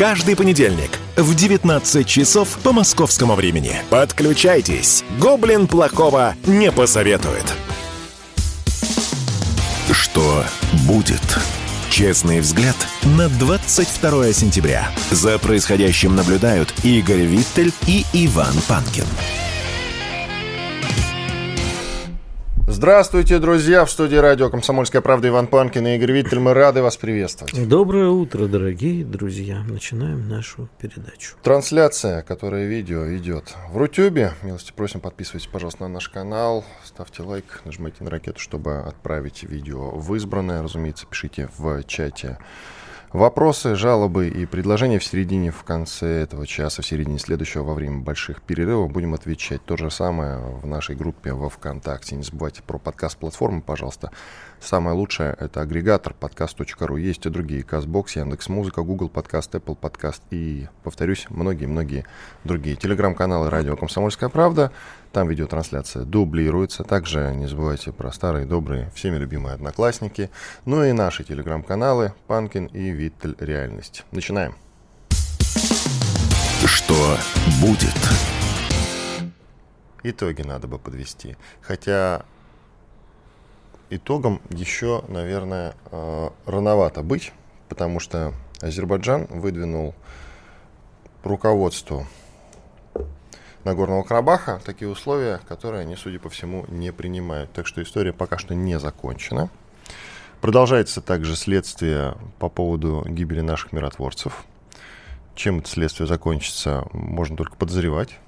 Каждый понедельник в 19 часов по московскому времени. Подключайтесь. Гоблин плохого не посоветует. Что будет? Честный взгляд на 22 сентября. За происходящим наблюдают Игорь Виттель и Иван Панкин. Здравствуйте, друзья! В студии радио «Комсомольская правда» Иван Панкин и Игорь Виттель. Мы рады вас приветствовать. Доброе утро, дорогие друзья. Начинаем нашу передачу. Трансляция, которая видео идет в Рутюбе. Милости просим, подписывайтесь, пожалуйста, на наш канал. Ставьте лайк, нажимайте на ракету, чтобы отправить видео в избранное. Разумеется, пишите в чате Вопросы, жалобы и предложения в середине, в конце этого часа, в середине следующего, во время больших перерывов будем отвечать. То же самое в нашей группе во ВКонтакте. Не забывайте про подкаст-платформы, пожалуйста. Самое лучшее — это агрегатор подкаст.ру. Есть и другие. Казбокс, Яндекс.Музыка, Google Подкаст, Apple Подкаст и, повторюсь, многие-многие другие. Телеграм-каналы «Радио Комсомольская правда». Там видеотрансляция дублируется. Также не забывайте про старые, добрые, всеми любимые одноклассники. Ну и наши телеграм-каналы «Панкин» и «Виттель. Реальность». Начинаем. Что будет? Итоги надо бы подвести. Хотя итогом еще, наверное, э, рановато быть, потому что Азербайджан выдвинул руководству Нагорного Карабаха такие условия, которые они, судя по всему, не принимают. Так что история пока что не закончена. Продолжается также следствие по поводу гибели наших миротворцев. Чем это следствие закончится, можно только подозревать.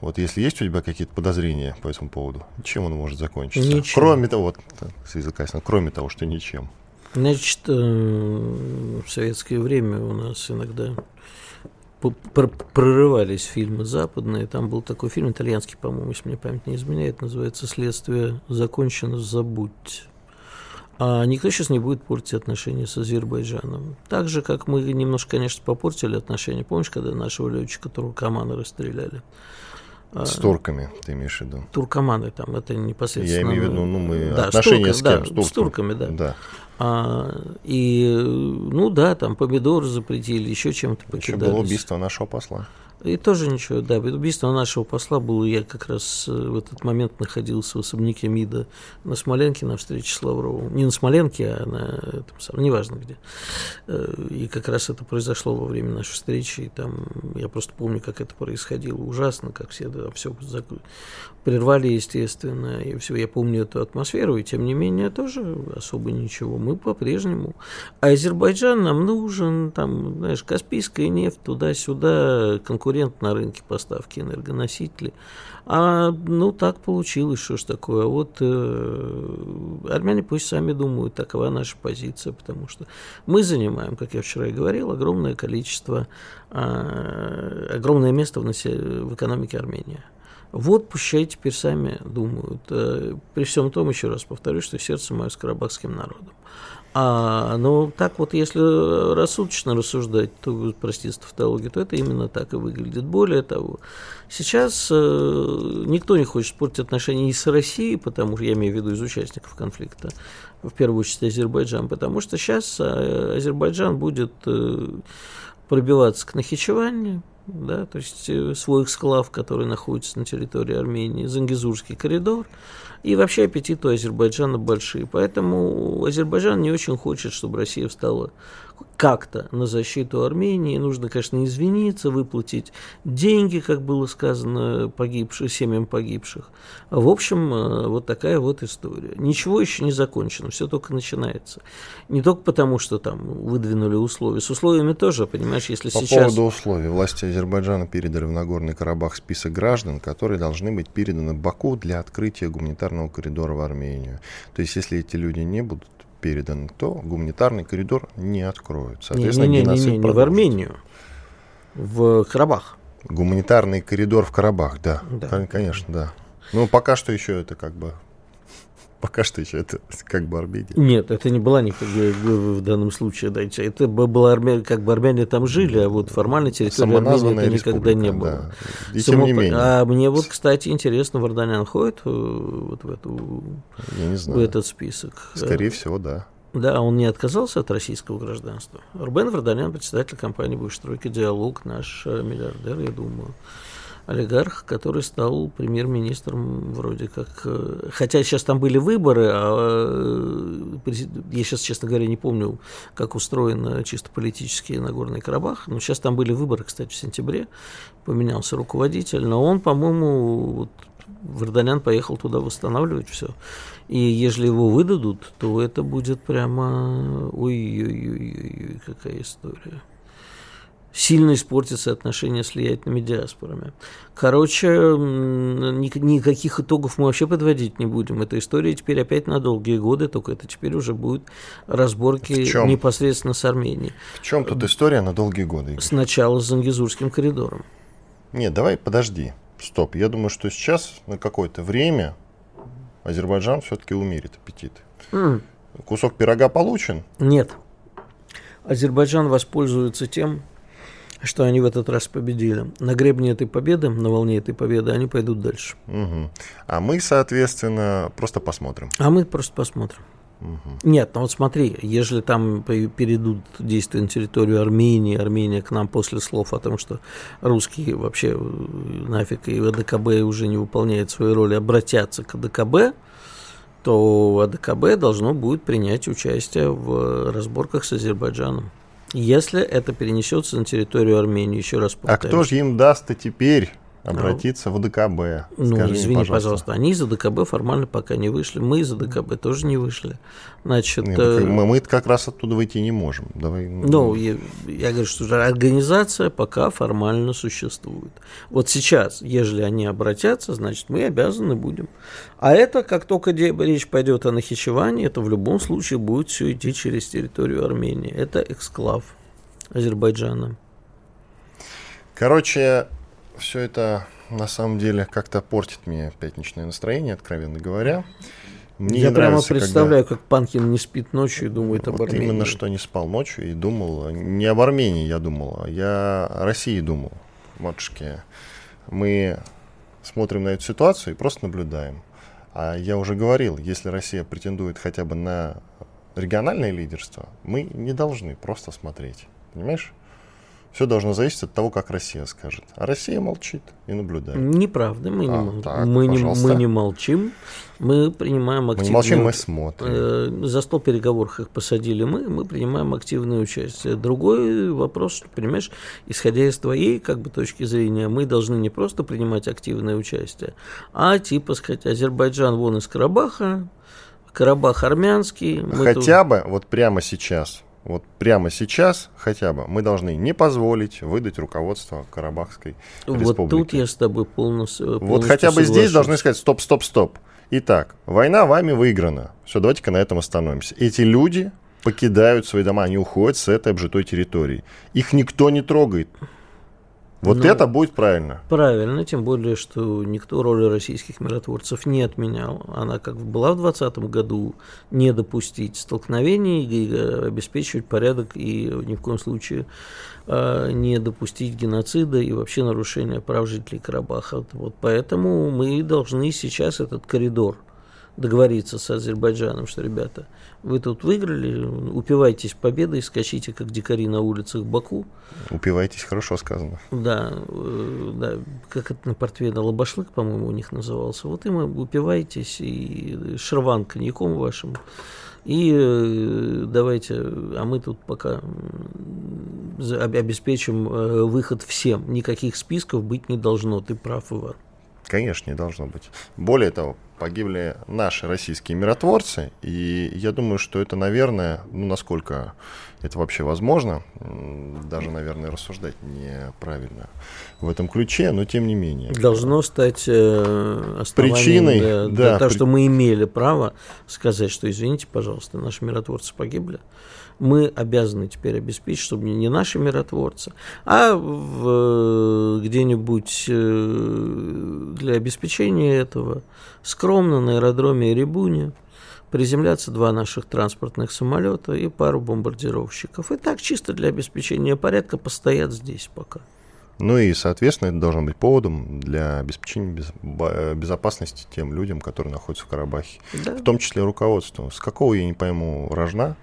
Вот если есть у тебя какие-то подозрения по этому поводу, чем он может закончиться? Ничем. Кроме того, вот, с языка, кроме того, что ничем. Значит, э, в советское время у нас иногда прорывались фильмы западные. Там был такой фильм, итальянский, по-моему, если мне память не изменяет, называется «Следствие закончено, забудьте». А никто сейчас не будет портить отношения с Азербайджаном. Так же, как мы немножко, конечно, попортили отношения. Помнишь, когда нашего летчика Туркомана расстреляли? А, с турками, ты имеешь в виду? Туркоманы там, это непосредственно... Я имею в виду, ну, мы да, отношения с, турками, с кем? Да, с, с турками, да. да. А, и, ну да, там помидоры запретили, еще чем-то покидались. Еще было убийство нашего посла. И тоже ничего, да. Убийство нашего посла было, я как раз э, в этот момент находился в особняке МИДа на Смоленке на встрече с Лавровым. Не на Смоленке, а на этом самом, неважно где. Э, и как раз это произошло во время нашей встречи. И там я просто помню, как это происходило. Ужасно, как все да, все прервали, естественно, и все. Я помню эту атмосферу, и тем не менее тоже особо ничего. Мы по-прежнему. А Азербайджан нам нужен, там, знаешь, Каспийская нефть туда-сюда, конкурент на рынке поставки энергоносителей. А, ну, так получилось, что ж такое. Вот э, армяне пусть сами думают, такова наша позиция, потому что мы занимаем, как я вчера и говорил, огромное количество, э, огромное место в, в экономике Армении. Вот пущай теперь сами думают. Э, при всем том, еще раз повторюсь, что сердце мое с карабахским народом. А, но так вот, если рассудочно рассуждать, то, простите тавтологию, то это именно так и выглядит. Более того, сейчас э, никто не хочет портить отношения и с Россией, потому что я имею в виду из участников конфликта, в первую очередь Азербайджан, потому что сейчас э, Азербайджан будет э, пробиваться к Нахичеване, да, то есть э, свой эксклав, который находится на территории Армении, Зангизурский коридор, и вообще аппетиты у Азербайджана большие. Поэтому Азербайджан не очень хочет, чтобы Россия встала как-то на защиту Армении. Нужно, конечно, извиниться, выплатить деньги, как было сказано, погибших, семьям погибших. В общем, э, вот такая вот история. Ничего еще не закончено, все только начинается. Не только потому, что там выдвинули условия. С условиями тоже, понимаешь, если По сейчас... поводу условий. Власти Азербайджана передали в Нагорный Карабах список граждан, которые должны быть переданы Баку для открытия гуманитарного коридора в Армению. То есть, если эти люди не будут переданы, то гуманитарный коридор не откроют. Соответственно, не, не, не, не, не, не в Армению, в Карабах. Гуманитарный коридор в Карабах, да, да. конечно, да. Ну, пока что еще это как бы Пока что еще это как бы Армения. Нет, это не была никак в данном случае дайте. Это была Армения, как бы армяне там жили, а вот формально территория Армении это никогда не было. Да. И Само... тем не менее. А мне вот, кстати, интересно, Варданян ходит э, вот в, эту, Я не знаю. в этот список? Скорее всего, да. Да, он не отказался от российского гражданства. Рубен Варданян, председатель компании «Буйстройки Диалог», наш э, миллиардер, я думаю олигарх, который стал премьер-министром вроде как. Э, хотя сейчас там были выборы, а э, я сейчас, честно говоря, не помню, как устроен чисто политический Нагорный Карабах, но сейчас там были выборы, кстати, в сентябре, поменялся руководитель, но он, по-моему, вот, Варданян поехал туда восстанавливать все. И если его выдадут, то это будет прямо ой-ой-ой, какая история сильно испортится отношения с влиятельными диаспорами. Короче, никаких итогов мы вообще подводить не будем. Эта история теперь опять на долгие годы, только это теперь уже будут разборки непосредственно с Арменией. В чем тут история на долгие годы? Игорь? Сначала с Зангизурским коридором. Нет, давай подожди. Стоп. Я думаю, что сейчас на какое-то время Азербайджан все-таки умерит аппетит. Mm. Кусок пирога получен? Нет. Азербайджан воспользуется тем, что они в этот раз победили. На гребне этой победы, на волне этой победы, они пойдут дальше. Угу. А мы, соответственно, просто посмотрим. А мы просто посмотрим. Угу. Нет, ну вот смотри, если там перейдут действия на территорию Армении, Армения к нам после слов о том, что русские вообще э, нафиг и АДКБ уже не выполняет свою роль, обратятся к АДКБ, то АДКБ должно будет принять участие в разборках с Азербайджаном. Если это перенесется на территорию Армении, еще раз повторяю. А кто же им даст-то теперь? Обратиться в ДКБ. Ну, Скажи извини, мне, пожалуйста. пожалуйста, они из ДКБ формально пока не вышли, мы из ДКБ тоже не вышли. Значит, Нет, э... мы, мы как раз оттуда выйти не можем. Давай. Ну, я, я говорю, что организация пока формально существует. Вот сейчас, если они обратятся, значит, мы обязаны будем. А это, как только речь пойдет о Нахичевании, это в любом случае будет все идти через территорию Армении. Это эксклав Азербайджана. Короче, все это на самом деле как-то портит мне пятничное настроение, откровенно говоря. Мне Я прямо представляю, когда... как Панкин не спит ночью и думает вот об Армении. Именно что не спал ночью и думал, не об Армении я думал, а я о России думал, матушки. Мы смотрим на эту ситуацию и просто наблюдаем. А я уже говорил, если Россия претендует хотя бы на региональное лидерство, мы не должны просто смотреть. Понимаешь? Все должно зависеть от того, как Россия скажет. А Россия молчит и наблюдает. Неправда, мы, а, не, так, мы, не, мы не молчим, мы принимаем активное... Мы не молчим, мы смотрим. Э, за стол переговоров их посадили мы, мы принимаем активное участие. Другой вопрос, понимаешь, исходя из твоей как бы, точки зрения, мы должны не просто принимать активное участие, а типа сказать, Азербайджан вон из Карабаха, Карабах армянский. Хотя тут... бы вот прямо сейчас вот прямо сейчас хотя бы мы должны не позволить выдать руководство Карабахской вот республики. Вот тут я с тобой полностью, полностью Вот хотя бы здесь должны сказать стоп, стоп, стоп. Итак, война вами выиграна. Все, давайте-ка на этом остановимся. Эти люди покидают свои дома, они уходят с этой обжитой территории. Их никто не трогает. Вот ну, это будет правильно. Правильно, тем более, что никто роли российских миротворцев не отменял. Она как была в 2020 году, не допустить столкновений, и обеспечивать порядок и ни в коем случае э, не допустить геноцида и вообще нарушения прав жителей Карабаха. Вот поэтому мы должны сейчас этот коридор договориться с Азербайджаном, что, ребята, вы тут выиграли, упивайтесь победой, скачите, как дикари на улицах Баку. Упивайтесь, хорошо сказано. Да, э, да как это на портвейна Лобашлык, по-моему, у них назывался. Вот им упивайтесь, и шерван коньяком вашим И э, давайте, а мы тут пока обеспечим э, выход всем. Никаких списков быть не должно. Ты прав, Иван. Конечно, не должно быть. Более того, погибли наши российские миротворцы, и я думаю, что это, наверное, ну, насколько это вообще возможно, даже, наверное, рассуждать неправильно в этом ключе, но тем не менее. Должно стать э, причиной для, для да, того, при... что мы имели право сказать, что, извините, пожалуйста, наши миротворцы погибли, мы обязаны теперь обеспечить, чтобы не наши миротворцы, а в, где-нибудь э, для обеспечения этого скромно на аэродроме Эребуни приземляться два наших транспортных самолета и пару бомбардировщиков. И так чисто для обеспечения порядка постоят здесь пока. Ну и, соответственно, это должно быть поводом для обеспечения без, безопасности тем людям, которые находятся в Карабахе. Да. В том числе руководству. С какого, я не пойму, рожна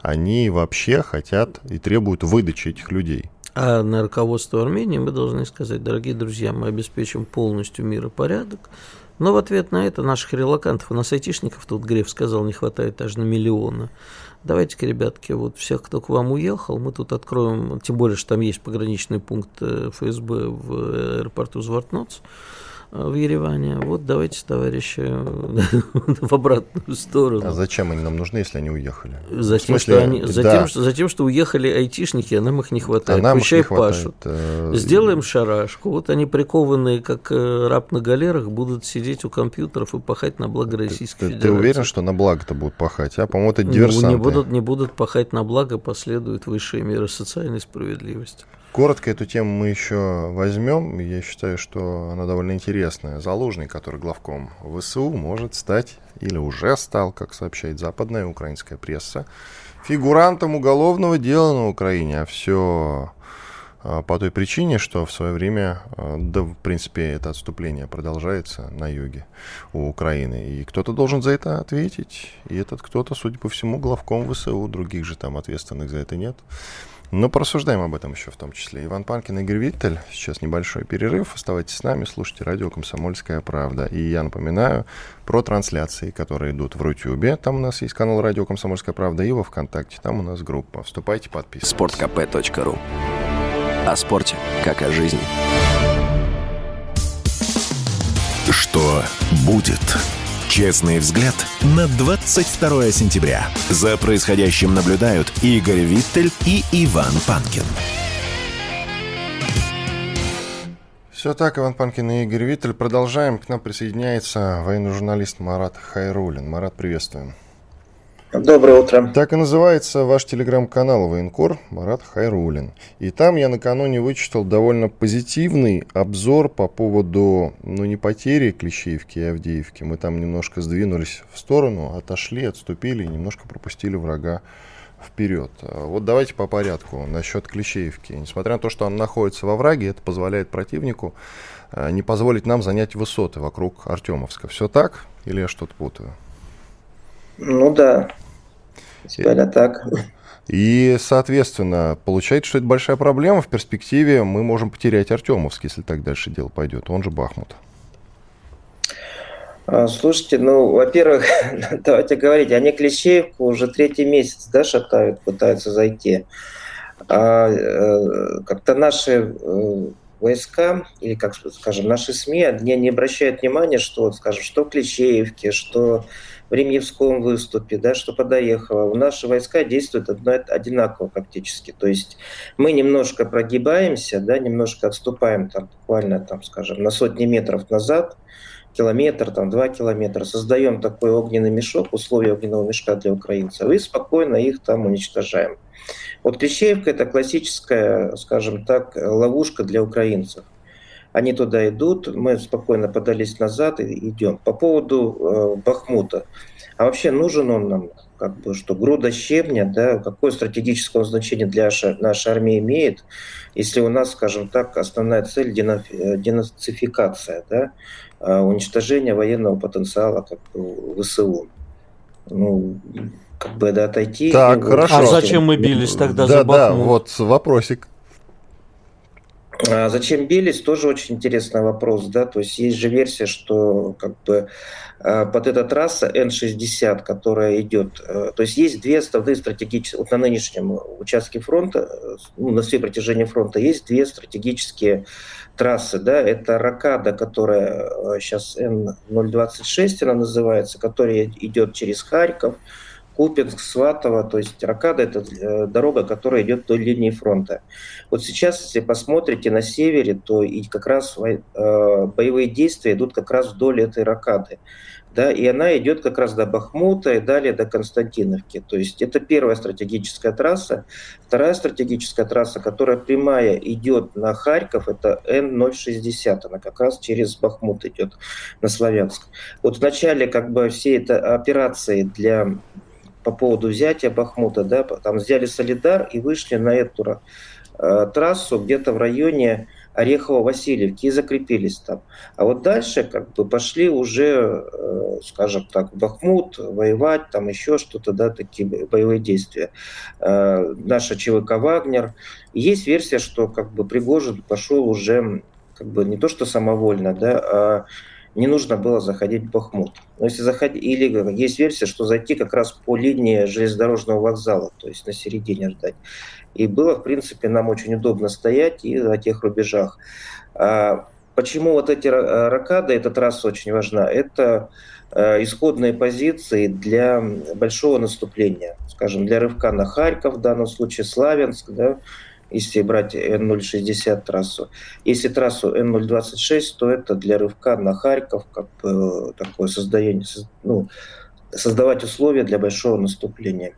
они вообще хотят и требуют выдачи этих людей. А на руководство Армении мы должны сказать, дорогие друзья, мы обеспечим полностью мир и порядок, но в ответ на это наших релакантов, у нас айтишников, тут Греф сказал, не хватает даже на миллиона. Давайте-ка, ребятки, вот всех, кто к вам уехал, мы тут откроем, тем более, что там есть пограничный пункт э, ФСБ в аэропорту Звартноц, в Ереване. Вот давайте, товарищи, в обратную сторону. А зачем они нам нужны, если они уехали? Затем, смысле, что они, затем, да. что, затем, что уехали айтишники, а нам их не хватает. А нам Пущай их не пашут. Хватает. Э, Сделаем шарашку. Вот они прикованные, как э, раб на галерах, будут сидеть у компьютеров и пахать на благо Российской ты, Федерации. Ты уверен, что на благо-то будут пахать? А, по-моему, это диверсанты. Ну, не, будут, не будут пахать на благо, последуют высшие меры социальной справедливости. Коротко эту тему мы еще возьмем. Я считаю, что она довольно интересная. Залужный, который главком ВСУ, может стать, или уже стал, как сообщает западная украинская пресса, фигурантом уголовного дела на Украине. А все а, по той причине, что в свое время, а, да, в принципе, это отступление продолжается на юге у Украины. И кто-то должен за это ответить. И этот кто-то, судя по всему, главком ВСУ. Других же там ответственных за это нет. Но порассуждаем об этом еще в том числе. Иван Панкин, Игорь Виттель. Сейчас небольшой перерыв. Оставайтесь с нами, слушайте радио «Комсомольская правда». И я напоминаю про трансляции, которые идут в Рутюбе. Там у нас есть канал радио «Комсомольская правда» и во Вконтакте. Там у нас группа. Вступайте, подписывайтесь. sportkp.ru О спорте, как о жизни. Что будет? Честный взгляд на 22 сентября. За происходящим наблюдают Игорь Виттель и Иван Панкин. Все так, Иван Панкин и Игорь Виттель. Продолжаем. К нам присоединяется военный журналист Марат Хайрулин. Марат, приветствуем. Доброе утро. Так и называется ваш телеграм-канал «Военкор» Марат Хайрулин. И там я накануне вычитал довольно позитивный обзор по поводу, ну, не потери Клещеевки и Авдеевки. Мы там немножко сдвинулись в сторону, отошли, отступили немножко пропустили врага вперед. Вот давайте по порядку насчет Клещеевки. Несмотря на то, что он находится во враге, это позволяет противнику э, не позволить нам занять высоты вокруг Артемовска. Все так или я что-то путаю? Ну да, теперь так. И, соответственно, получается, что это большая проблема. В перспективе мы можем потерять Артемовск, если так дальше дело пойдет. Он же Бахмут. А, слушайте, ну, во-первых, давайте говорить, они Клещеевку уже третий месяц да, шатают, пытаются зайти. А э, как-то наши э, войска, или, как скажем, наши СМИ, они не обращают внимания, что, скажем, что Клещеевки, что в Ремьевском выступе, да, что подоехало. Наши войска действуют одинаково практически. То есть мы немножко прогибаемся, да, немножко отступаем там, буквально, там, скажем, на сотни метров назад, километр, там, два километра, создаем такой огненный мешок, условия огненного мешка для украинцев, и спокойно их там уничтожаем. Вот Клещеевка – это классическая, скажем так, ловушка для украинцев. Они туда идут, мы спокойно подались назад и идем. По поводу э, Бахмута. А вообще нужен он нам, как бы, что груда щебня, да, какое стратегическое значение для нашей армии имеет, если у нас, скажем так, основная цель э, денацификация, да, э, уничтожение военного потенциала как бы, ВСУ. Ну, как бы да, отойти. Так, хорошо. А зачем мы бились тогда да, за Бахмут? Да, вот вопросик. А зачем Белис, тоже очень интересный вопрос, да, то есть есть же версия, что как бы а, под эта трасса Н-60, которая идет, э, то есть есть две основные стратегические, вот на нынешнем участке фронта, э, ну, на всей протяжении фронта есть две стратегические трассы, да, это Ракада, которая сейчас э, Н-026 она называется, которая идет через Харьков, Купинск, Сватово, то есть Ракада – это э, дорога, которая идет до линии фронта. Вот сейчас, если посмотрите на севере, то и как раз э, боевые действия идут как раз вдоль этой Ракады. Да, и она идет как раз до Бахмута и далее до Константиновки. То есть это первая стратегическая трасса. Вторая стратегическая трасса, которая прямая идет на Харьков, это Н-060. Она как раз через Бахмут идет на Славянск. Вот в начале как бы всей этой операции для по поводу взятия Бахмута, да, там взяли Солидар и вышли на эту э, трассу где-то в районе Орехово-Васильевки и закрепились там. А вот дальше как бы пошли уже, э, скажем так, в Бахмут, воевать, там еще что-то, да, такие боевые действия. Э, наша ЧВК «Вагнер». Есть версия, что как бы Пригожин пошел уже как бы не то что самовольно, да, а не нужно было заходить в Бахмут. Но если заходить, или есть версия, что зайти как раз по линии железнодорожного вокзала, то есть на середине ждать. И было, в принципе, нам очень удобно стоять и на тех рубежах. А почему вот эти ракады, эта трасса очень важна? Это э, исходные позиции для большого наступления, скажем, для рывка на Харьков, в данном случае Славянск, да, если брать Н-060 трассу. Если трассу Н-026, то это для рывка на Харьков, как бы такое создание, ну, создавать условия для большого наступления.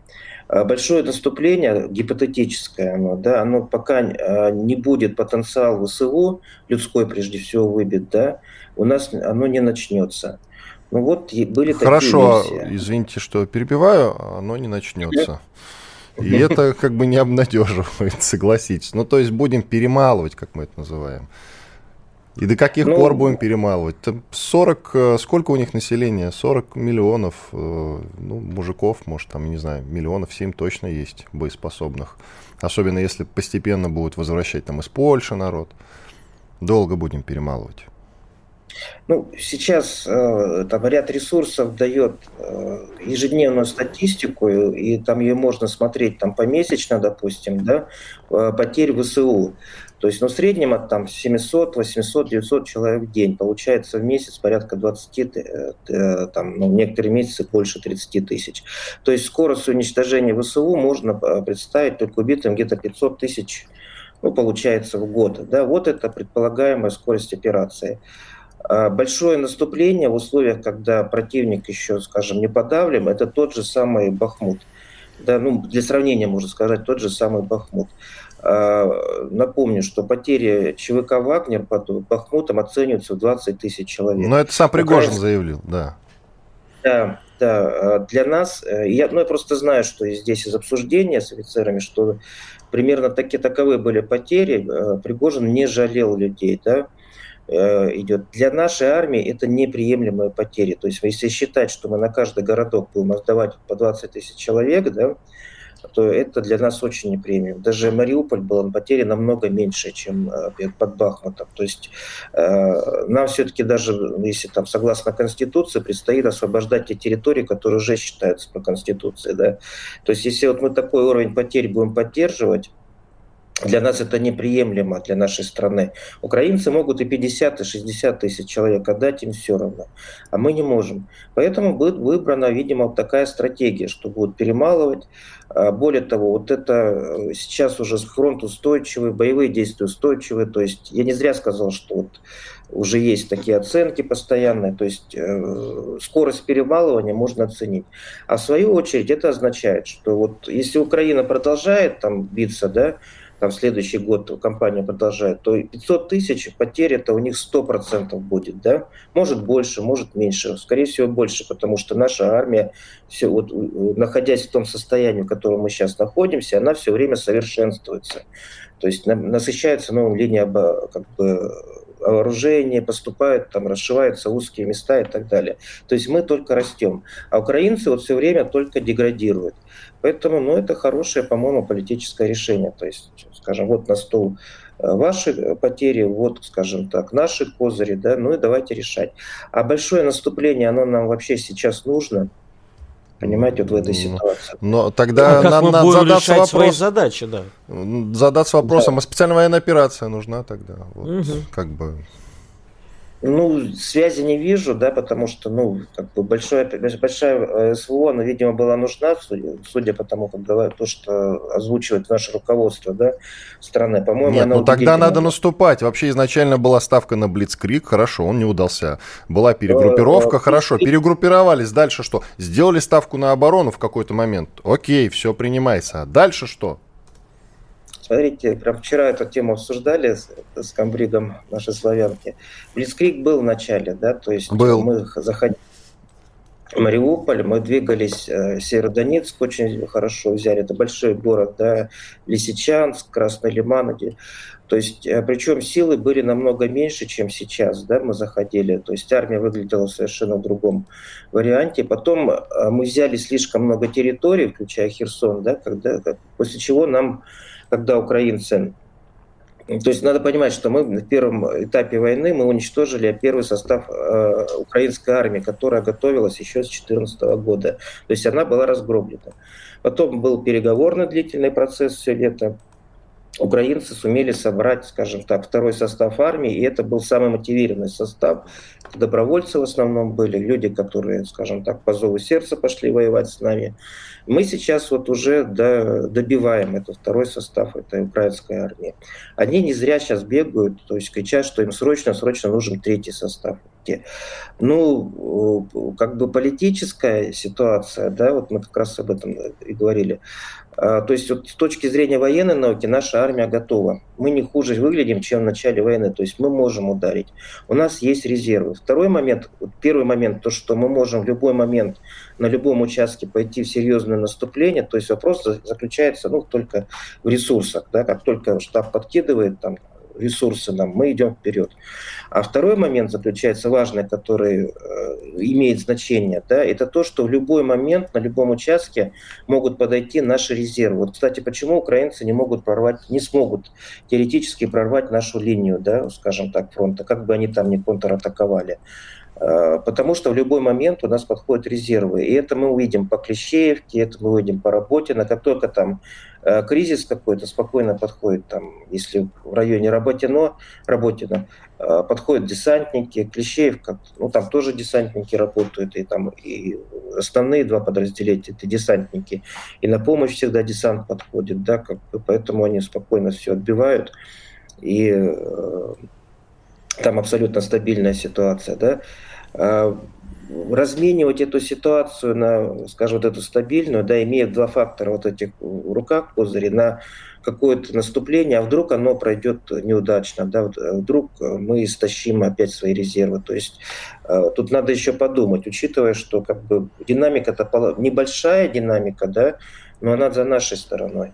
А большое наступление, гипотетическое оно, да, оно пока а, не будет потенциал ВСУ, людской прежде всего выбит, да, у нас оно не начнется. Ну вот были Хорошо, такие версии. извините, что перебиваю, оно не начнется. И это как бы не обнадеживает, согласитесь. Ну, то есть будем перемалывать, как мы это называем. И до каких ну, пор будем перемалывать? 40, э, сколько у них населения? 40 миллионов, э, ну, мужиков, может, там, не знаю, миллионов 7 точно есть боеспособных. Особенно если постепенно будут возвращать там из Польши народ. Долго будем перемалывать. Ну, сейчас э, там ряд ресурсов дает э, ежедневную статистику, и там ее можно смотреть там помесячно, допустим, да, э, потерь ВСУ. То есть, ну, в среднем от там 700, 800, 900 человек в день. Получается в месяц порядка 20, э, э, там, ну, некоторые месяцы больше 30 тысяч. То есть скорость уничтожения ВСУ можно э, представить только убитым где-то 500 тысяч, ну, получается, в год. Да, вот это предполагаемая скорость операции. А, большое наступление в условиях, когда противник еще, скажем, не подавлен, это тот же самый Бахмут. Да, ну, для сравнения можно сказать, тот же самый Бахмут. А, напомню, что потери ЧВК «Вагнер» под Бахмутом оцениваются в 20 тысяч человек. Но это сам Пригожин Украинск... заявил, да. Да, да. А, для нас, э, я, ну, я просто знаю, что здесь из обсуждения с офицерами, что примерно такие таковые были потери. Э, Пригожин не жалел людей, да. Э, идет. Для нашей армии это неприемлемые потери. То есть если считать, что мы на каждый городок будем отдавать по 20 тысяч человек, да, то это для нас очень неприемлемо. Даже Мариуполь был на потери намного меньше, чем э, под Бахмутом. То есть э, нам все-таки даже, если там согласно Конституции, предстоит освобождать те территории, которые уже считаются по Конституции. Да? То есть если вот мы такой уровень потерь будем поддерживать, для нас это неприемлемо, для нашей страны. Украинцы могут и 50, и 60 тысяч человек отдать, им все равно. А мы не можем. Поэтому будет выбрана, видимо, такая стратегия, что будут перемалывать. А, более того, вот это э, сейчас уже фронт устойчивый, боевые действия устойчивые. То есть я не зря сказал, что вот уже есть такие оценки постоянные, то есть э, скорость перемалывания можно оценить. А в свою очередь это означает, что вот если Украина продолжает там биться, да, там следующий год компания продолжает, то 500 тысяч потерь это у них 100% будет, да? Может больше, может меньше, скорее всего больше, потому что наша армия, все, вот, находясь в том состоянии, в котором мы сейчас находимся, она все время совершенствуется. То есть насыщается новым линией как бы, вооружение, поступают, там расшиваются узкие места и так далее. То есть мы только растем. А украинцы вот все время только деградируют. Поэтому, ну, это хорошее, по-моему, политическое решение. То есть, скажем, вот на стол ваши потери, вот, скажем так, наши козыри, да, ну и давайте решать. А большое наступление, оно нам вообще сейчас нужно, Понимаете, вот в этой ситуации. Но тогда а как нам надо задаться вопрос, свои задачи, да. Задаться вопросом, да. а специальная военная операция нужна тогда? Вот, угу. Как бы ну, связи не вижу, да, потому что, ну, как бы большая, большая э, СВО, она, видимо, была нужна, судя по тому, как говорят, то, что озвучивает наше руководство, да, страны. По-моему, Нет, ну тогда надо наступать. Вообще изначально была ставка на Блицкрик, хорошо, он не удался. Была перегруппировка, э, хорошо, перегруппировались. Дальше что? Сделали ставку на оборону в какой-то момент. Окей, все принимается. А дальше что? Смотрите, прям вчера эту тему обсуждали с, с комбригом нашей славянки. Блицкрик был в начале, да, то есть был. мы заходили в Мариуполь, мы двигались э, Северодонецк, очень хорошо взяли, это большой город, да, Лисичанск, Красный Лиман, то есть, э, причем силы были намного меньше, чем сейчас, да, мы заходили. То есть армия выглядела совершенно в другом варианте. Потом э, мы взяли слишком много территорий, включая Херсон, да, когда, после чего нам когда украинцы то есть надо понимать, что мы на первом этапе войны мы уничтожили первый состав э, украинской армии, которая готовилась еще с 2014 года. То есть она была разгромлена. Потом был переговорный длительный процесс все лето украинцы сумели собрать, скажем так, второй состав армии, и это был самый мотивированный состав. Добровольцы в основном были, люди, которые, скажем так, по зову сердца пошли воевать с нами. Мы сейчас вот уже добиваем этот второй состав этой украинской армии. Они не зря сейчас бегают, то есть кричат, что им срочно-срочно нужен третий состав. Ну, как бы политическая ситуация, да, вот мы как раз об этом и говорили, то есть вот с точки зрения военной науки наша армия готова. Мы не хуже выглядим, чем в начале войны. То есть мы можем ударить. У нас есть резервы. Второй момент, первый момент, то, что мы можем в любой момент на любом участке пойти в серьезное наступление. То есть вопрос заключается ну, только в ресурсах. Да? Как только штаб подкидывает там, ресурсы нам, мы идем вперед. А второй момент заключается важный, который э, имеет значение, да, это то, что в любой момент на любом участке могут подойти наши резервы. Вот, кстати, почему украинцы не могут прорвать, не смогут теоретически прорвать нашу линию, да, скажем так, фронта, как бы они там не контратаковали. Э, потому что в любой момент у нас подходят резервы. И это мы увидим по Клещеевке, это мы увидим по работе, на как только там э, кризис какой-то спокойно подходит, там, если в районе Работино, Работино э, подходят десантники, Клещеевка, ну там тоже десантники работают, и там и основные два подразделения это десантники, и на помощь всегда десант подходит, да, как бы, поэтому они спокойно все отбивают, и там абсолютно стабильная ситуация, да. А, разменивать эту ситуацию на, скажем, вот эту стабильную, да, имея два фактора вот этих в руках козыри, на какое-то наступление, а вдруг оно пройдет неудачно, да, вдруг мы истощим опять свои резервы. То есть а, тут надо еще подумать, учитывая, что как бы динамика-то небольшая динамика, да, но она за нашей стороной.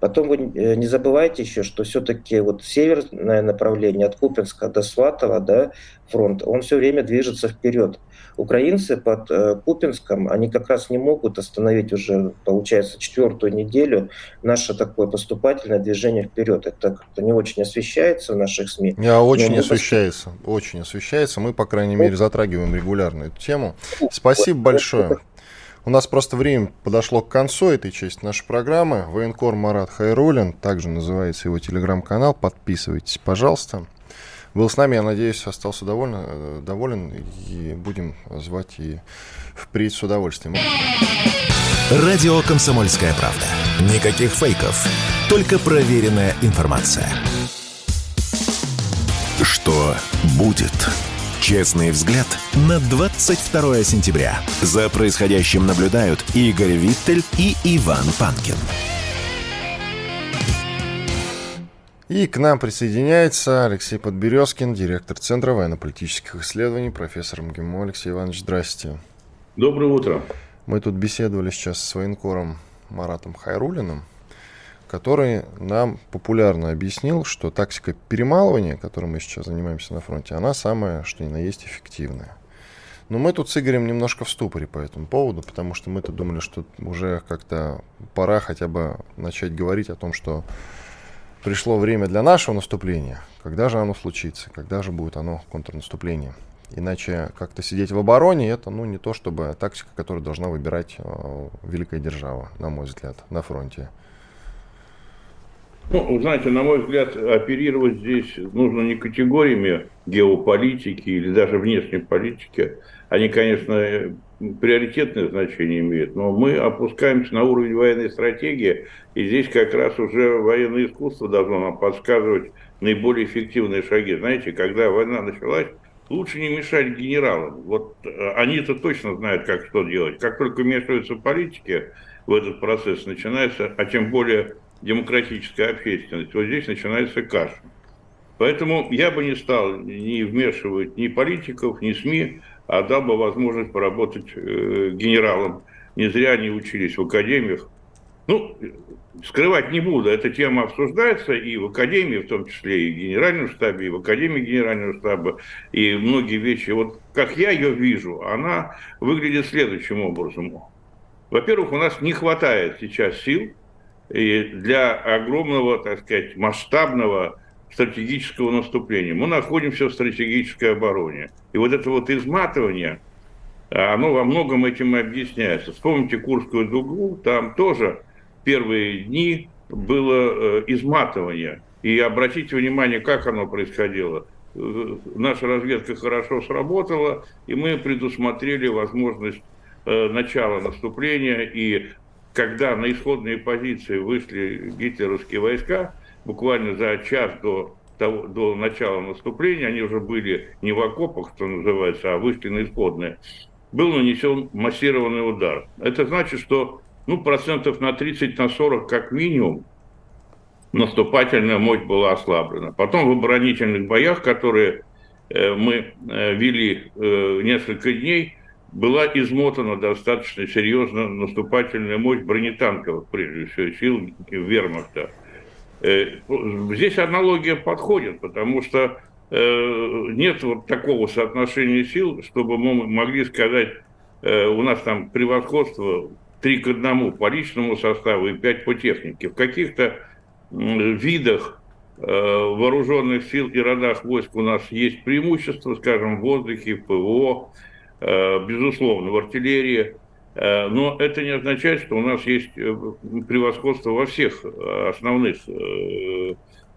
Потом вы э, не забывайте еще, что все-таки вот северное направление от Купинска до Сватова, да, фронт, он все время движется вперед. Украинцы под э, Купинском, они как раз не могут остановить уже, получается, четвертую неделю наше такое поступательное движение вперед. Это как-то не очень освещается в наших СМИ. Не, а очень освещается, очень освещается. Мы, по крайней мере, затрагиваем регулярно эту тему. Спасибо большое. У нас просто время подошло к концу этой части нашей программы. Военкор Марат Хайрулин, также называется его телеграм-канал. Подписывайтесь, пожалуйста. Был с нами, я надеюсь, остался доволен, э, доволен и будем звать и впредь с удовольствием. Радио «Комсомольская правда». Никаких фейков, только проверенная информация. Что будет? Честный взгляд на 22 сентября. За происходящим наблюдают Игорь Виттель и Иван Панкин. И к нам присоединяется Алексей Подберезкин, директор Центра военно-политических исследований, профессор МГИМО. Алексей Иванович, здрасте. Доброе утро. Мы тут беседовали сейчас с военкором Маратом Хайрулиным который нам популярно объяснил, что тактика перемалывания, которой мы сейчас занимаемся на фронте, она самая, что ни на есть, эффективная. Но мы тут с Игорем немножко в ступоре по этому поводу, потому что мы-то думали, что уже как-то пора хотя бы начать говорить о том, что пришло время для нашего наступления. Когда же оно случится? Когда же будет оно контрнаступление? Иначе как-то сидеть в обороне, это ну, не то чтобы тактика, которую должна выбирать э, великая держава, на мой взгляд, на фронте. Ну, знаете, на мой взгляд, оперировать здесь нужно не категориями геополитики или даже внешней политики. Они, конечно, приоритетное значение имеют, но мы опускаемся на уровень военной стратегии, и здесь как раз уже военное искусство должно нам подсказывать наиболее эффективные шаги. Знаете, когда война началась, лучше не мешать генералам. Вот э, они-то точно знают, как что делать. Как только вмешиваются политики в этот процесс, начинается, а тем более демократическая общественность, вот здесь начинается каша. Поэтому я бы не стал не вмешивать ни политиков, ни СМИ, а дал бы возможность поработать э, генералом. Не зря они учились в академиях. Ну, скрывать не буду, эта тема обсуждается и в Академии, в том числе и в Генеральном штабе, и в Академии Генерального штаба, и многие вещи. Вот как я ее вижу, она выглядит следующим образом. Во-первых, у нас не хватает сейчас сил для огромного, так сказать, масштабного стратегического наступления. Мы находимся в стратегической обороне. И вот это вот изматывание, оно во многом этим объясняется. Вспомните Курскую дугу, там тоже первые дни было э, изматывание. И обратите внимание, как оно происходило. Э, наша разведка хорошо сработала, и мы предусмотрели возможность э, начала наступления. И когда на исходные позиции вышли гитлеровские войска, буквально за час до, того, до начала наступления, они уже были не в окопах, что называется, а вышли на исходные, был нанесен массированный удар. Это значит, что ну, процентов на 30, на 40 как минимум наступательная мощь была ослаблена. Потом в оборонительных боях, которые э, мы э, вели э, несколько дней, была измотана достаточно серьезно наступательная мощь бронетанковых, прежде всего, сил вермахта. Здесь аналогия подходит, потому что нет вот такого соотношения сил, чтобы мы могли сказать, у нас там превосходство три к одному по личному составу и пять по технике. В каких-то видах э, вооруженных сил и родах войск у нас есть преимущество, скажем, в воздухе, в ПВО, э, безусловно, в артиллерии. Э, но это не означает, что у нас есть превосходство во всех основных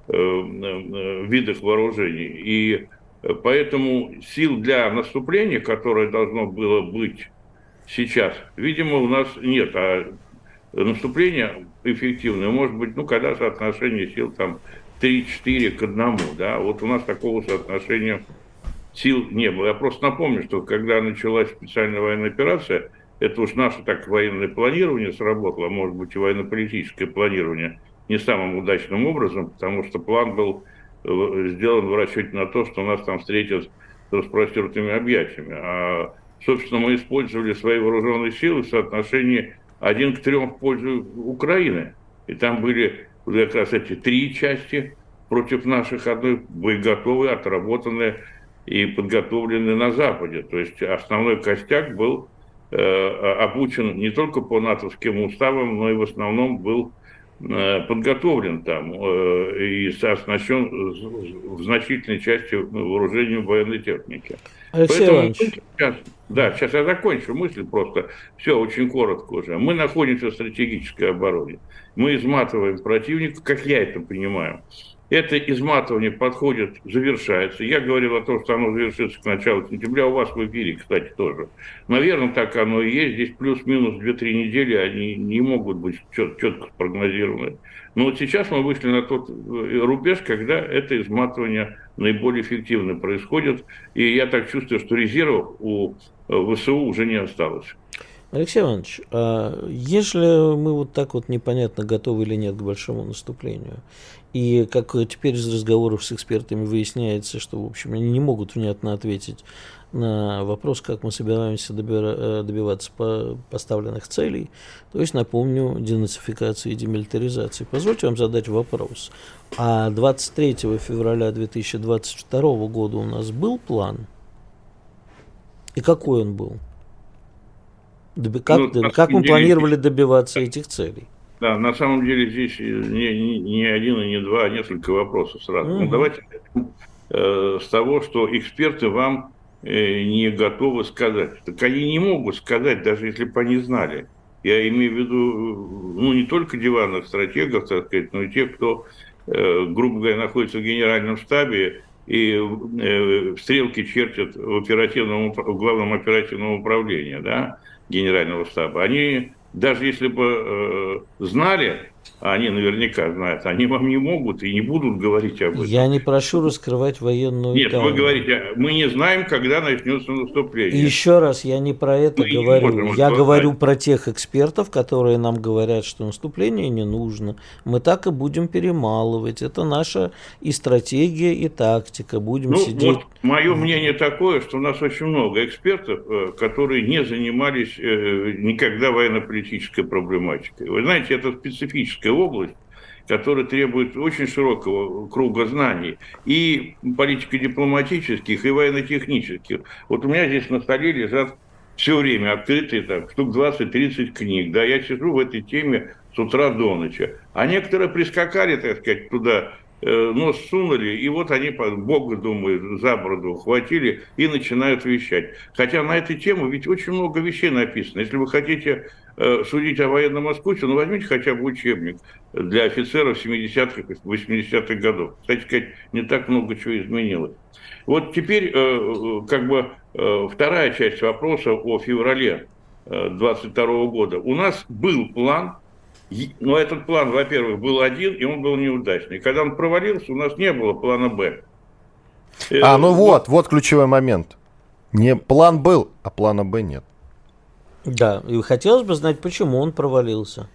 видах вооружений. И поэтому сил для наступления, которое должно было быть сейчас, видимо, у нас нет. А наступление эффективное может быть, ну, когда соотношение сил там 3-4 к 1, да, вот у нас такого соотношения сил не было. Я просто напомню, что когда началась специальная военная операция, это уж наше так военное планирование сработало, может быть и военно-политическое планирование не самым удачным образом, потому что план был э, сделан в расчете на то, что нас там встретят с распростертыми объятиями. А Собственно, мы использовали свои вооруженные силы в соотношении один к трем в пользу Украины. И там были как раз эти три части против наших одной боеготовые, отработанные и подготовленные на Западе. То есть основной костяк был э, обучен не только по натовским уставам, но и в основном был Э, подготовлен там э, и оснащен в значительной части вооружением военной техники. Алексей Поэтому сейчас, да, сейчас я закончу мысль просто. Все, очень коротко уже. Мы находимся в стратегической обороне. Мы изматываем противника, как я это понимаю это изматывание подходит, завершается. Я говорил о том, что оно завершится к началу сентября, у вас в эфире, кстати, тоже. Наверное, так оно и есть. Здесь плюс-минус 2-3 недели, они не могут быть чет- четко спрогнозированы. Но вот сейчас мы вышли на тот э, рубеж, когда это изматывание наиболее эффективно происходит. И я так чувствую, что резервов у э, ВСУ уже не осталось. Алексей Иванович, а если мы вот так вот непонятно готовы или нет к большому наступлению, и как теперь из разговоров с экспертами выясняется, что, в общем, они не могут внятно ответить на вопрос, как мы собираемся э, добиваться поставленных целей, то есть, напомню, денацификации и демилитаризации. Позвольте вам задать вопрос. А 23 февраля 2022 года у нас был план? И какой он был? Как, ну, как мы планировали добиваться этих целей? Да, на самом деле здесь не, не, не один и не два, а несколько вопросов сразу. Угу. Ну, давайте э, с того, что эксперты вам э, не готовы сказать. Так они не могут сказать, даже если бы они знали. Я имею в виду, ну, не только диванных стратегов, так сказать, но и тех, кто, э, грубо говоря, находится в генеральном штабе и э, стрелки чертят в, оперативном, в главном оперативном управлении, да, генерального штаба. Они, даже если бы э, знали, они наверняка знают, они вам не могут и не будут говорить об этом. Я не прошу раскрывать военную Нет, тайну. вы говорите, мы не знаем, когда начнется наступление. Еще раз, я не про это мы говорю. Я говорю про тех экспертов, которые нам говорят, что наступление не нужно. Мы так и будем перемалывать. Это наша и стратегия, и тактика. Будем ну, сидеть... Вот мое мнение такое, что у нас очень много экспертов, э, которые не занимались э, никогда военно-политической проблематикой. Вы знаете, это специфическая политическая область, которая требует очень широкого круга знаний, и политико-дипломатических, и военно-технических. Вот у меня здесь на столе лежат все время открытые там, штук 20-30 книг. Да, я сижу в этой теме с утра до ночи. А некоторые прискакали, так сказать, туда Э, нос сунули, и вот они, Бога, думаю, за бороду ухватили и начинают вещать. Хотя на эту тему ведь очень много вещей написано. Если вы хотите судить о военном искусстве, ну возьмите хотя бы учебник для офицеров 70-х, 80-х годов. Кстати сказать, не так много чего изменилось. Вот теперь э, как бы вторая часть вопроса о феврале 22 года. У нас был план но этот план, во-первых, был один, и он был неудачный. Когда он провалился, у нас не было плана «Б». А, ну вот, вот ключевой момент. Не план был, а плана «Б» нет. Да, и хотелось бы знать, почему он провалился.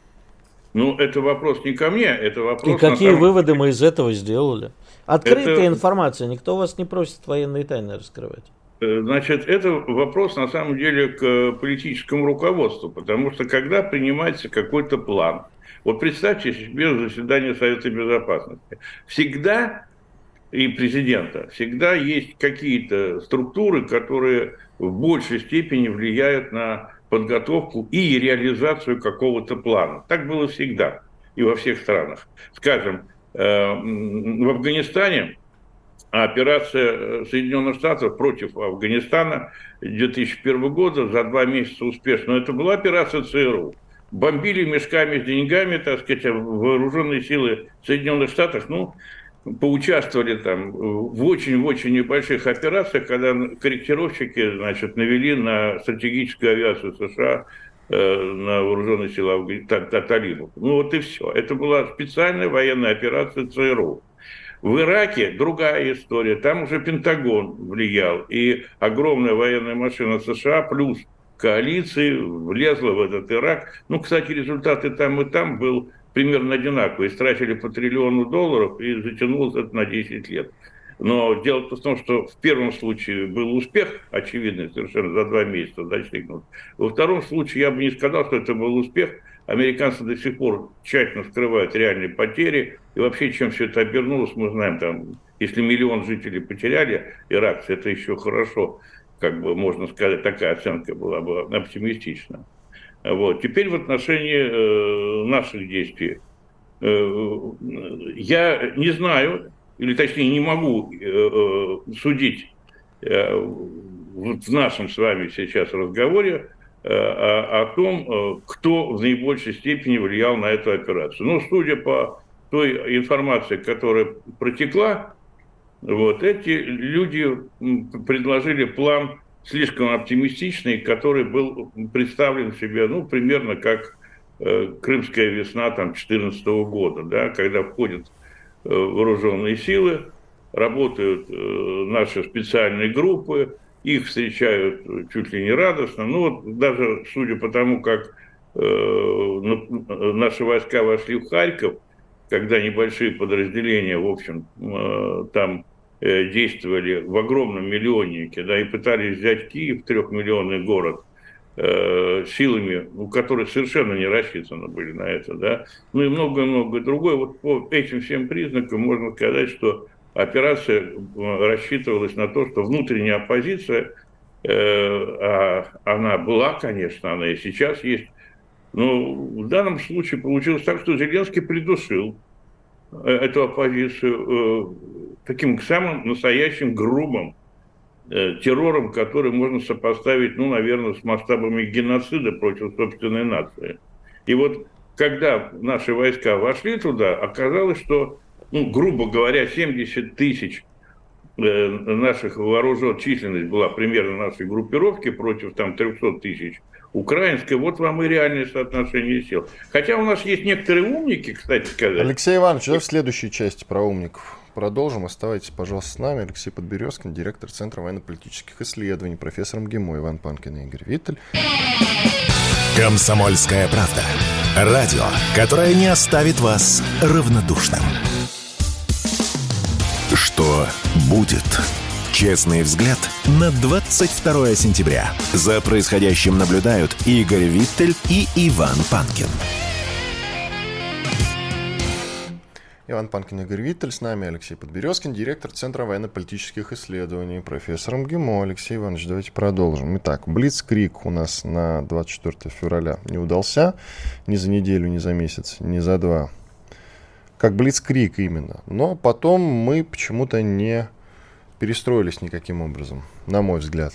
Ну, это вопрос не ко мне, это вопрос... И какие самом... выводы мы из этого сделали? Открытая это... информация, никто вас не просит военные тайны раскрывать. Э, значит, это вопрос на самом деле к политическому руководству, потому что когда принимается какой-то план, вот представьте себе заседание Совета Безопасности, всегда и президента, всегда есть какие-то структуры, которые в большей степени влияют на подготовку и реализацию какого-то плана. Так было всегда и во всех странах. Скажем, э, в Афганистане операция э, Соединенных Штатов против Афганистана 2001 года за два месяца успешно. Это была операция ЦРУ. Бомбили мешками с деньгами, так сказать, вооруженные силы Соединенных Штатов, ну, поучаствовали там в очень-очень небольших операциях, когда корректировщики, значит, навели на стратегическую авиацию США э, на вооруженные силы Афганистана, талибов. Ну вот и все. Это была специальная военная операция ЦРУ. В Ираке другая история. Там уже Пентагон влиял. И огромная военная машина США плюс коалиции влезла в этот Ирак. Ну, кстати, результаты там и там был примерно одинаковый. Истратили по триллиону долларов и затянулось это на 10 лет. Но дело в том, что в первом случае был успех, очевидный совершенно, за два месяца достигнут. Во втором случае я бы не сказал, что это был успех – Американцы до сих пор тщательно скрывают реальные потери. И вообще, чем все это обернулось, мы знаем, там, если миллион жителей потеряли иракцы, это еще хорошо, как бы можно сказать, такая оценка была бы оптимистична. Вот. Теперь в отношении э, наших действий. Э, я не знаю, или точнее не могу э, судить в нашем с вами сейчас разговоре о, том, кто в наибольшей степени влиял на эту операцию. Ну, судя по той информации, которая протекла, вот эти люди предложили план слишком оптимистичный, который был представлен себе, ну, примерно как э, Крымская весна там 2014 года, да, когда входят э, вооруженные силы, работают э, наши специальные группы, их встречают чуть ли не радостно. Ну вот даже судя по тому, как э, наши войска вошли в Харьков, когда небольшие подразделения, в общем, э, там действовали в огромном миллионнике, да, и пытались взять Киев, трехмиллионный город, э, силами, у которых совершенно не рассчитаны были на это, да, ну и много-много другое. Вот по этим всем признакам можно сказать, что операция э, рассчитывалась на то, что внутренняя оппозиция, э, а она была, конечно, она и сейчас есть, Но в данном случае получилось так, что Зеленский придушил э, эту оппозицию э, таким самым настоящим грубым э, террором, который можно сопоставить, ну, наверное, с масштабами геноцида против собственной нации. И вот когда наши войска вошли туда, оказалось, что, ну, грубо говоря, 70 тысяч наших вооружен, численность была примерно нашей группировки против там 300 тысяч украинская, вот вам и реальное соотношение сил. Хотя у нас есть некоторые умники, кстати сказать. Алексей Иванович, давай в следующей части про умников продолжим. Оставайтесь, пожалуйста, с нами. Алексей Подберезкин, директор Центра военно-политических исследований, профессор МГИМО Иван Панкин и Игорь Виттель. Комсомольская правда. Радио, которое не оставит вас равнодушным. Что будет? Честный взгляд на 22 сентября. За происходящим наблюдают Игорь Виттель и Иван Панкин. Иван Панкин, Игорь Виттель, с нами Алексей Подберезкин, директор Центра военно-политических исследований, профессор МГИМО. Алексей Иванович, давайте продолжим. Итак, Блицкрик у нас на 24 февраля не удался ни за неделю, ни за месяц, ни за два. Как Блицкрик именно. Но потом мы почему-то не перестроились никаким образом, на мой взгляд.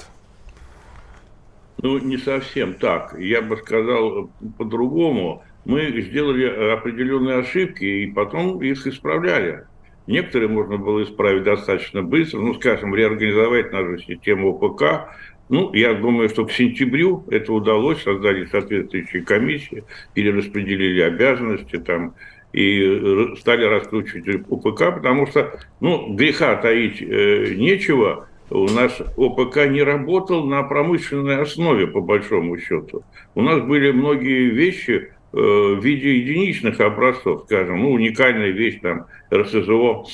Ну, не совсем так. Я бы сказал по-другому. Мы сделали определенные ошибки и потом их исправляли. Некоторые можно было исправить достаточно быстро, ну, скажем, реорганизовать нашу систему ОПК. Ну, я думаю, что к сентябрю это удалось, создали соответствующие комиссии, перераспределили обязанности, там, и стали раскручивать ОПК, потому что, ну, греха таить э, нечего, у нас ОПК не работал на промышленной основе, по большому счету. У нас были многие вещи э, в виде единичных образцов, скажем, ну, уникальная вещь, там, РСЗО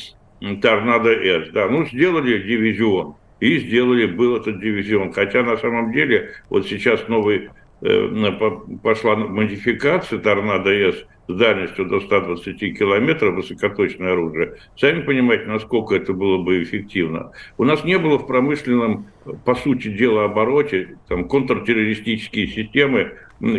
Торнадо-С, да, ну, сделали дивизион, и сделали, был этот дивизион. Хотя на самом деле вот сейчас новый э, пошла модификация Торнадо-С, с дальностью до 120 километров высокоточное оружие, сами понимаете, насколько это было бы эффективно. У нас не было в промышленном, по сути дела, обороте там, контртеррористические системы,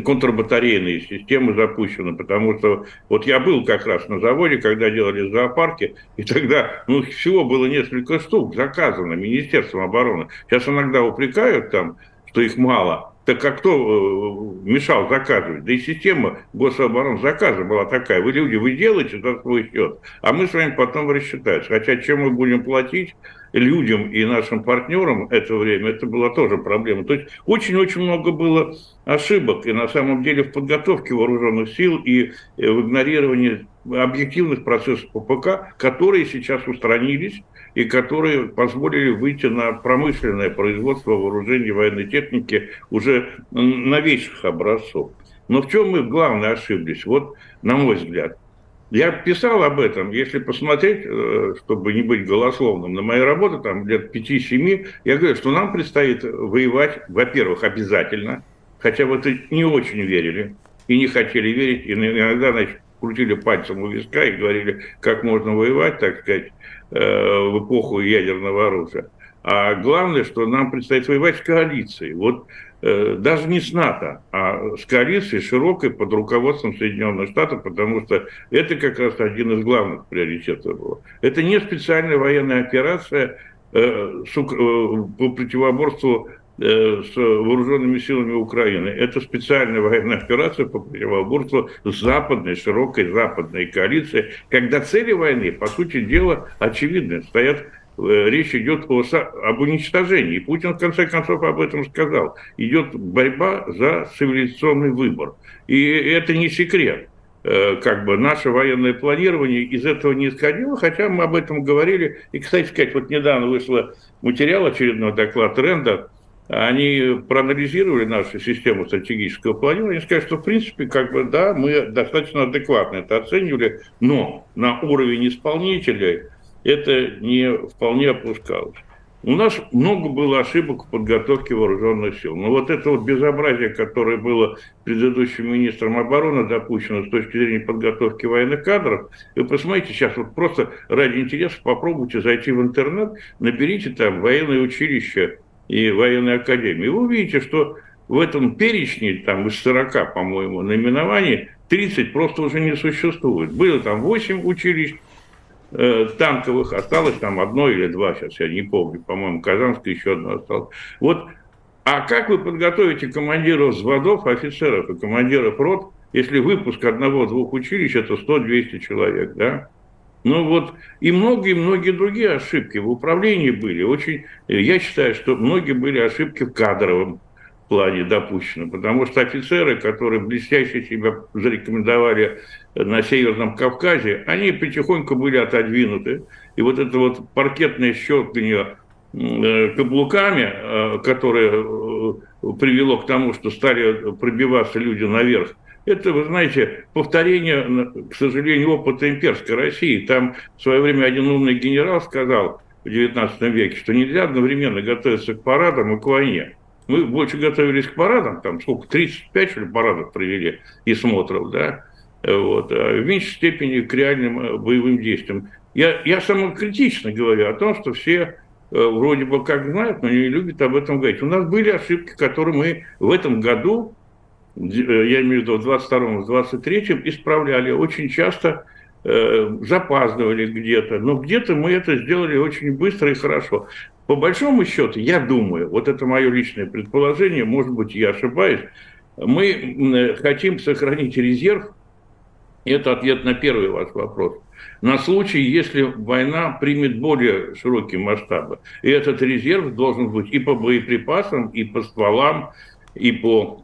контрбатарейные системы запущены, потому что вот я был как раз на заводе, когда делали зоопарки, и тогда ну, всего было несколько штук заказано Министерством обороны. Сейчас иногда упрекают там, что их мало, так а кто э, мешал заказывать? Да и система гособороны заказа была такая. Вы люди, вы делаете за свой счет, а мы с вами потом рассчитаемся. Хотя чем мы будем платить людям и нашим партнерам это время, это была тоже проблема. То есть очень-очень много было ошибок и на самом деле в подготовке вооруженных сил и э, в игнорировании объективных процессов ППК, которые сейчас устранились и которые позволили выйти на промышленное производство вооружений военной техники уже новейших образцов. Но в чем мы главное ошиблись? Вот, на мой взгляд. Я писал об этом, если посмотреть, э, чтобы не быть голословным, на моей работе, там лет 5-7, я говорю, что нам предстоит воевать, во-первых, обязательно, хотя в это не очень верили и не хотели верить, и иногда, значит, крутили пальцем у виска и говорили, как можно воевать, так сказать, Э, в эпоху ядерного оружия. А главное, что нам предстоит воевать с коалицией. Вот э, даже не с НАТО, а с коалицией широкой под руководством Соединенных Штатов, потому что это как раз один из главных приоритетов было. Это не специальная военная операция э, по противоборству с вооруженными силами Украины. Это специальная военная операция по противоборству западной, широкой западной коалицией, когда цели войны, по сути дела, очевидны. Стоят э, речь идет о, об уничтожении. И Путин в конце концов об этом сказал. Идет борьба за цивилизационный выбор. И это не секрет. Э, как бы наше военное планирование из этого не исходило, хотя мы об этом говорили. И, кстати сказать, вот недавно вышел материал, очередной доклад Ренда они проанализировали нашу систему стратегического планирования и сказали, что, в принципе, как бы, да, мы достаточно адекватно это оценивали, но на уровень исполнителей это не вполне опускалось. У нас много было ошибок в подготовке вооруженных сил. Но вот это вот безобразие, которое было предыдущим министром обороны допущено с точки зрения подготовки военных кадров, вы посмотрите сейчас, вот просто ради интереса попробуйте зайти в интернет, наберите там военное училище и военной академии. Вы увидите, что в этом перечне, там из 40, по-моему, наименований, 30 просто уже не существует. Было там 8 училищ э, танковых, осталось там одно или два, сейчас я не помню, по-моему, Казанское еще одно осталось. Вот, а как вы подготовите командиров взводов, офицеров и командиров рот, если выпуск одного-двух училищ – это 100-200 человек, да? Ну вот, и многие-многие другие ошибки в управлении были. Очень, я считаю, что многие были ошибки в кадровом плане допущены, потому что офицеры, которые блестяще себя зарекомендовали на Северном Кавказе, они потихоньку были отодвинуты. И вот это вот паркетное щелканье э, каблуками, э, которое э, привело к тому, что стали пробиваться люди наверх, это, вы знаете, повторение, к сожалению, опыта имперской России. Там в свое время один умный генерал сказал в XIX веке, что нельзя одновременно готовиться к парадам и к войне. Мы больше готовились к парадам, там сколько, 35, что ли, парадов провели и смотров, да, вот, а в меньшей степени к реальным э, боевым действиям. Я, я самокритично говорю о том, что все э, вроде бы как знают, но не любят об этом говорить. У нас были ошибки, которые мы в этом году я имею в виду в 22-м, в 23-м, исправляли. Очень часто э, запаздывали где-то, но где-то мы это сделали очень быстро и хорошо. По большому счету, я думаю, вот это мое личное предположение, может быть, я ошибаюсь, мы э, хотим сохранить резерв, это ответ на первый ваш вопрос, на случай, если война примет более широкие масштабы. И этот резерв должен быть и по боеприпасам, и по стволам, и по Э,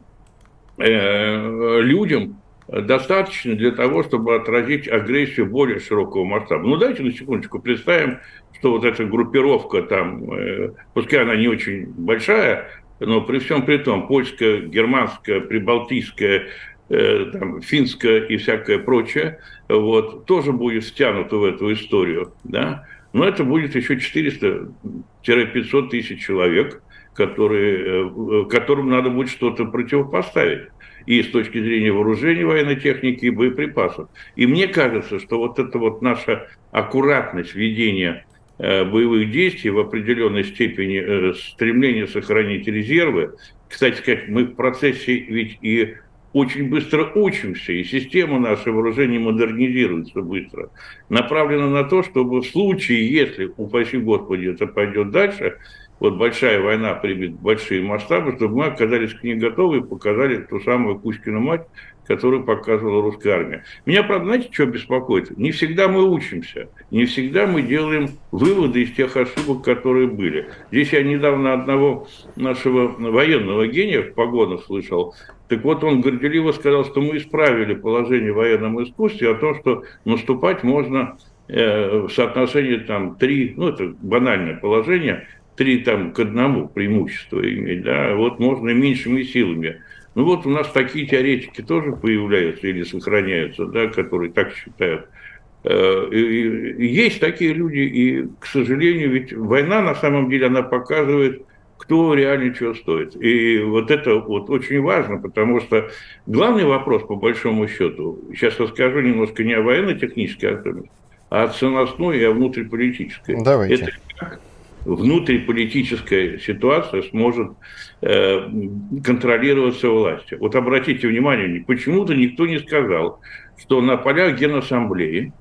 людям достаточно для того, чтобы отразить агрессию более широкого масштаба. Ну, давайте на секундочку представим, что вот эта группировка там, э, пускай она не очень большая, но при всем при том, польская, германская, прибалтийская, э, там, финская и всякое прочее, вот, тоже будет втянута в эту историю, да, но это будет еще 400-500 тысяч человек, которые, э, которым надо будет что-то противопоставить и с точки зрения вооружения военной техники и боеприпасов. И мне кажется, что вот эта вот наша аккуратность ведения э, боевых действий в определенной степени э, стремление сохранить резервы. Кстати сказать, мы в процессе ведь и очень быстро учимся, и система нашего вооружения модернизируется быстро. Направлена на то, чтобы в случае, если, упаси Господи, это пойдет дальше, вот большая война примет большие масштабы, чтобы мы оказались к ней готовы и показали ту самую Кузькину мать, которую показывала русская армия. Меня, правда, знаете, что беспокоит? Не всегда мы учимся, не всегда мы делаем выводы из тех ошибок, которые были. Здесь я недавно одного нашего военного гения в погонах слышал. Так вот, он горделиво сказал, что мы исправили положение в военном искусстве о том, что наступать можно э, в соотношении там три, ну это банальное положение, три там к одному преимущества иметь, да, вот можно меньшими силами. Ну вот у нас такие теоретики тоже появляются или сохраняются, да, которые так считают. Э, есть такие люди, и, к сожалению, ведь война на самом деле, она показывает, кто реально чего стоит. И вот это вот очень важно, потому что главный вопрос, по большому счету, сейчас расскажу немножко не о военно-технической особенности, а о ценностной и о внутриполитической. Давайте. Это как внутриполитическая ситуация сможет э, контролироваться властью. Вот обратите внимание, почему-то никто не сказал, что на полях Генассамблеи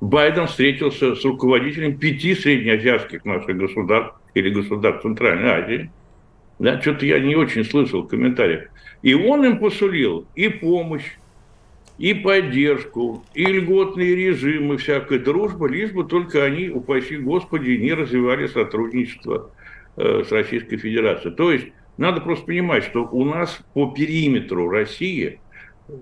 Байден встретился с руководителем пяти среднеазиатских наших государств или государств Центральной Азии. Да, что-то я не очень слышал в комментариях. И он им посулил и помощь, и поддержку, и льготные режимы, всякая дружба, лишь бы только они, упаси Господи, не развивали сотрудничество э, с Российской Федерацией. То есть надо просто понимать, что у нас по периметру России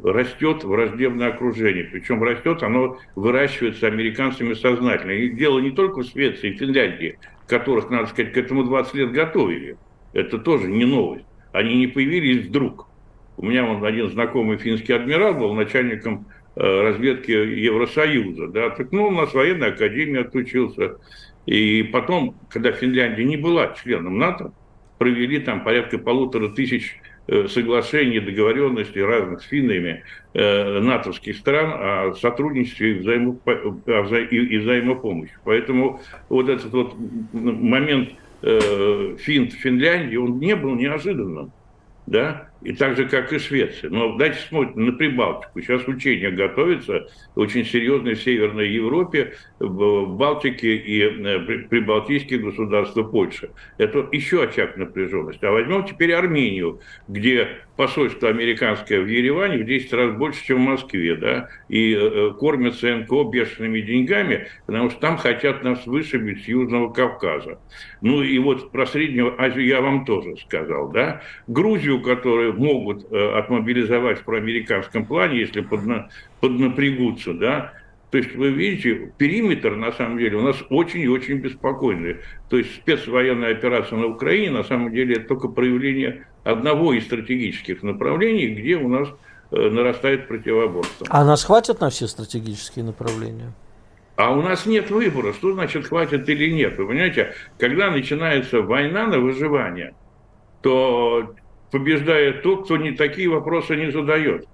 растет враждебное окружение. Причем растет, оно выращивается американцами сознательно. И дело не только в Швеции и Финляндии, которых, надо сказать, к этому 20 лет готовили. Это тоже не новость. Они не появились вдруг. У меня вон один знакомый финский адмирал был начальником э, разведки Евросоюза, да, так, ну, у нас военной академии отучился. И потом, когда Финляндия не была членом НАТО, провели там порядка полутора тысяч э, соглашений, договоренностей разных с финнами э, натовских стран о сотрудничестве и, взаимо, и, взаимопомощи. Поэтому вот этот вот момент э, Фин, Финляндии, он не был неожиданным. да, и так же, как и Швеция. Но дайте смотрим на Прибалтику. Сейчас учения готовятся очень серьезные в Северной Европе, в Балтике и э, прибалтийские государства Польши. Это еще очаг напряженности. А возьмем теперь Армению, где посольство американское в Ереване в 10 раз больше, чем в Москве, да, и э, э кормят ЦНКО бешеными деньгами, потому что там хотят нас вышибить с Южного Кавказа. Ну и вот про Среднюю Азию я вам тоже сказал, да. Грузию, которую могут э, отмобилизовать в проамериканском плане, если подна, поднапрягутся, да, то есть вы видите, периметр на самом деле у нас очень и очень беспокойный. То есть спецвоенная операция на Украине на самом деле это только проявление одного из стратегических направлений, где у нас э, нарастает противоборство. А нас хватит на все стратегические направления? А у нас нет выбора, что значит хватит или нет. Вы понимаете, когда начинается война на выживание, то побеждает тот, кто не такие вопросы не задает.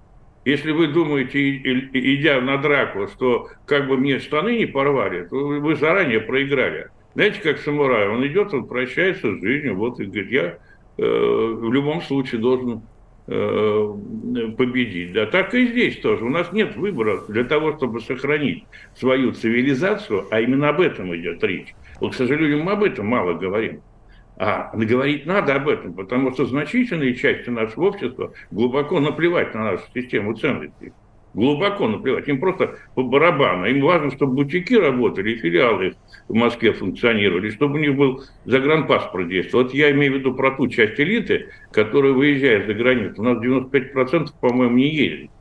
Если вы думаете, идя на драку, что как бы мне штаны не порвали, то вы заранее проиграли. Знаете, как самурай, он идет, он прощается с жизнью, вот и говорит, я э, в любом случае должен э, победить. Да, так и здесь тоже. У нас нет выбора для того, чтобы сохранить свою цивилизацию, а именно об этом идет речь. Вот, к сожалению, мы об этом мало говорим. А говорить надо об этом, потому что значительные части нашего общества глубоко наплевать на нашу систему ценностей. Глубоко наплевать. Им просто по барабану. Им важно, чтобы бутики работали, филиалы в Москве функционировали, чтобы у них был загранпаспорт действовал. Вот я имею в виду про ту часть элиты, которая выезжает за границу. У нас 95%, по-моему, не ездит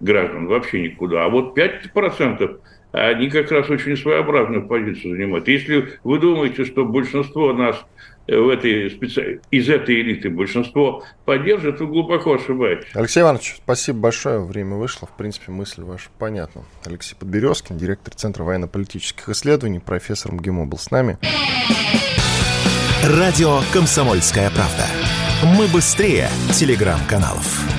граждан вообще никуда. А вот 5% они как раз очень своеобразную позицию занимают. Если вы думаете, что большинство нас в этой специ... из этой элиты большинство поддержит, вы глубоко ошибаетесь. Алексей Иванович, спасибо большое. Время вышло. В принципе, мысль ваша понятна. Алексей Подберезкин, директор Центра военно-политических исследований, профессор МГИМО был с нами. Радио «Комсомольская правда». Мы быстрее телеграм-каналов.